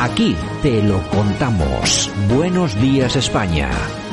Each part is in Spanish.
Aquí te lo contamos. Buenos días España.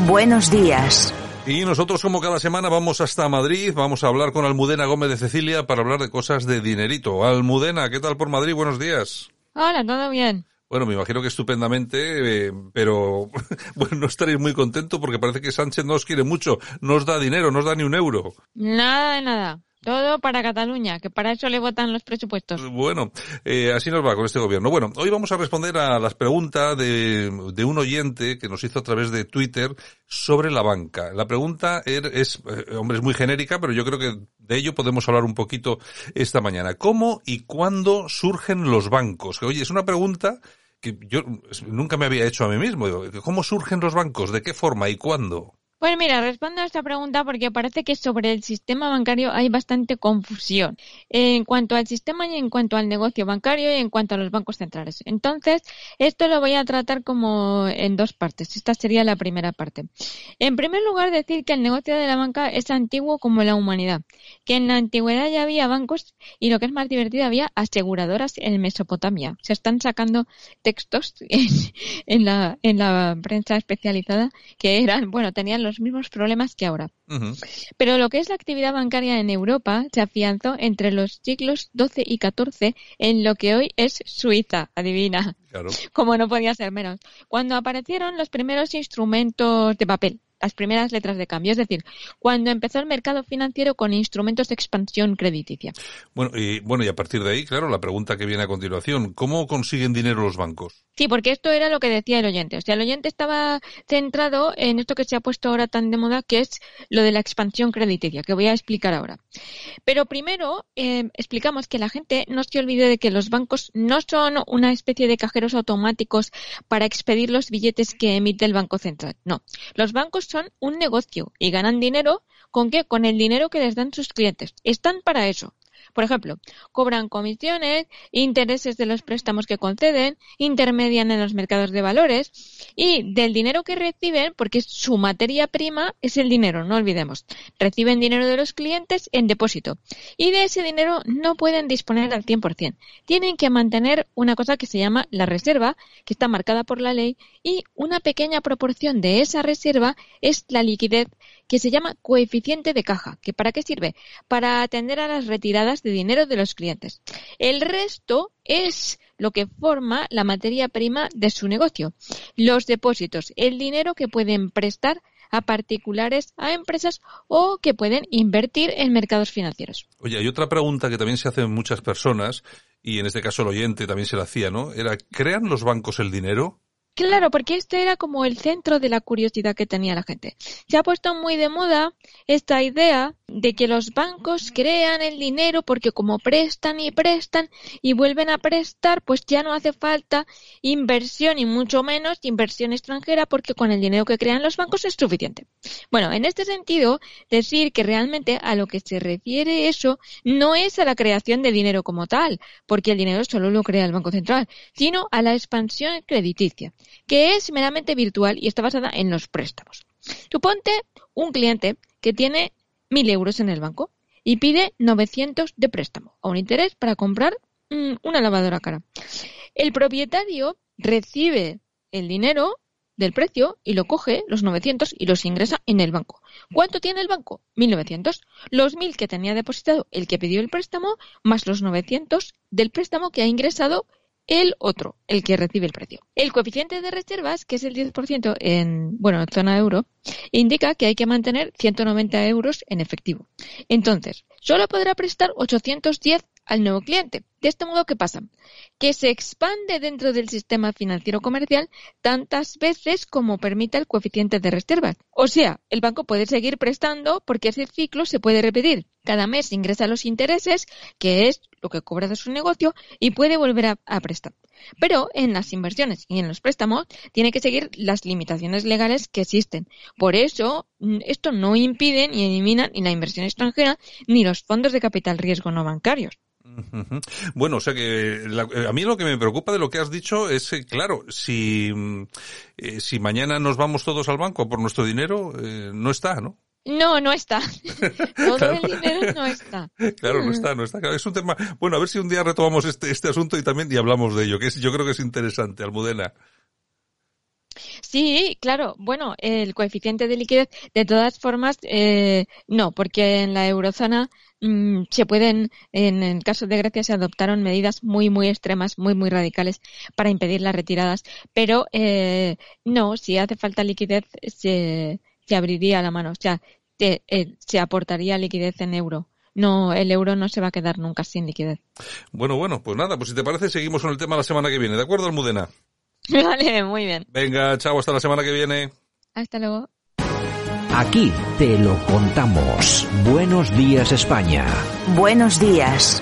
Buenos días. Y nosotros, como cada semana, vamos hasta Madrid, vamos a hablar con Almudena Gómez de Cecilia para hablar de cosas de dinerito. Almudena, ¿qué tal por Madrid? Buenos días. Hola, todo bien. Bueno, me imagino que estupendamente, eh, pero bueno, no estaréis muy contento porque parece que Sánchez no os quiere mucho, no os da dinero, no os da ni un euro. Nada de nada. Todo para Cataluña, que para eso le votan los presupuestos. Bueno, eh, así nos va con este gobierno. Bueno, hoy vamos a responder a las preguntas de, un oyente que nos hizo a través de Twitter sobre la banca. La pregunta er, es, eh, hombre, es muy genérica, pero yo creo que de ello podemos hablar un poquito esta mañana. ¿Cómo y cuándo surgen los bancos? Oye, es una pregunta que yo nunca me había hecho a mí mismo. ¿Cómo surgen los bancos? ¿De qué forma y cuándo? Pues mira, respondo a esta pregunta porque parece que sobre el sistema bancario hay bastante confusión en cuanto al sistema y en cuanto al negocio bancario y en cuanto a los bancos centrales. Entonces, esto lo voy a tratar como en dos partes. Esta sería la primera parte. En primer lugar, decir que el negocio de la banca es antiguo como la humanidad, que en la antigüedad ya había bancos y lo que es más divertido, había aseguradoras en Mesopotamia. Se están sacando textos en, en la, en la prensa especializada que eran, bueno, tenían los mismos problemas que ahora. Pero lo que es la actividad bancaria en Europa se afianzó entre los siglos XII y XIV en lo que hoy es Suiza, adivina. Como no podía ser menos. Cuando aparecieron los primeros instrumentos de papel, las primeras letras de cambio, es decir, cuando empezó el mercado financiero con instrumentos de expansión crediticia. Bueno, y bueno, y a partir de ahí, claro, la pregunta que viene a continuación, ¿cómo consiguen dinero los bancos? Sí, porque esto era lo que decía el oyente. O sea, el oyente estaba centrado en esto que se ha puesto ahora tan de moda, que es lo de la expansión crediticia, que voy a explicar ahora. Pero primero eh, explicamos que la gente no se olvide de que los bancos no son una especie de cajeros automáticos para expedir los billetes que emite el Banco Central. No, los bancos son un negocio y ganan dinero con qué? Con el dinero que les dan sus clientes. Están para eso. Por ejemplo, cobran comisiones, intereses de los préstamos que conceden, intermedian en los mercados de valores y del dinero que reciben, porque su materia prima es el dinero, no olvidemos. Reciben dinero de los clientes en depósito y de ese dinero no pueden disponer al 100%. Tienen que mantener una cosa que se llama la reserva, que está marcada por la ley y una pequeña proporción de esa reserva es la liquidez que se llama coeficiente de caja. ¿Que ¿Para qué sirve? Para atender a las retiradas de dinero de los clientes. El resto es lo que forma la materia prima de su negocio. Los depósitos, el dinero que pueden prestar a particulares, a empresas o que pueden invertir en mercados financieros. Oye, hay otra pregunta que también se hacen muchas personas y en este caso el oyente también se la hacía, ¿no? Era, ¿crean los bancos el dinero? Claro, porque este era como el centro de la curiosidad que tenía la gente. Se ha puesto muy de moda esta idea de que los bancos crean el dinero porque como prestan y prestan y vuelven a prestar, pues ya no hace falta inversión y mucho menos inversión extranjera porque con el dinero que crean los bancos es suficiente. Bueno, en este sentido, decir que realmente a lo que se refiere eso no es a la creación de dinero como tal, porque el dinero solo lo crea el Banco Central, sino a la expansión crediticia que es meramente virtual y está basada en los préstamos. Suponte un cliente que tiene mil euros en el banco y pide 900 de préstamo a un interés para comprar mm, una lavadora cara. El propietario recibe el dinero del precio y lo coge, los 900, y los ingresa en el banco. ¿Cuánto tiene el banco? 1.900. Los 1.000 que tenía depositado el que pidió el préstamo, más los 900 del préstamo que ha ingresado el otro, el que recibe el precio. El coeficiente de reservas, que es el 10% en, bueno, zona euro, indica que hay que mantener 190 euros en efectivo. Entonces, solo podrá prestar 810 al nuevo cliente. De este modo, ¿qué pasa? Que se expande dentro del sistema financiero comercial tantas veces como permita el coeficiente de reservas. O sea, el banco puede seguir prestando porque ese ciclo se puede repetir. Cada mes ingresa los intereses, que es lo que cobra de su negocio, y puede volver a, prestar. Pero en las inversiones y en los préstamos tiene que seguir las limitaciones legales que existen. Por eso, mm, esto no impide ni elimina ni la inversión extranjera ni los fondos de capital riesgo no bancarios. Bueno, o sea que la- a mí lo que me preocupa de lo que has dicho es, eh, claro, si, mm, eh, si mañana nos vamos todos al banco por nuestro dinero, eh, no está, ¿no? No, no está. Todo Claro. el dinero no está. Claro, no está, no está. Claro, es un tema. Bueno, a ver si un día retomamos este, este asunto y también y hablamos de ello, que es, yo creo que es interesante, Almudena. Sí, claro. Bueno, el coeficiente de liquidez, de todas formas, eh, no, porque en la eurozona mm, se pueden, en el caso de Grecia, se adoptaron medidas muy, muy extremas, muy, muy radicales para impedir las retiradas. Pero eh, no, si hace falta liquidez, se, se abriría la mano. O sea, te- eh, se aportaría liquidez en euro. No, el euro no se va a quedar nunca sin liquidez. Bueno, bueno, pues nada, pues si te parece, seguimos con el tema la semana que viene. ¿De acuerdo, Almudena? Vale, muy bien. Venga, chao, hasta la semana que viene. Hasta luego. Aquí te lo contamos. Buenos días España. Buenos días.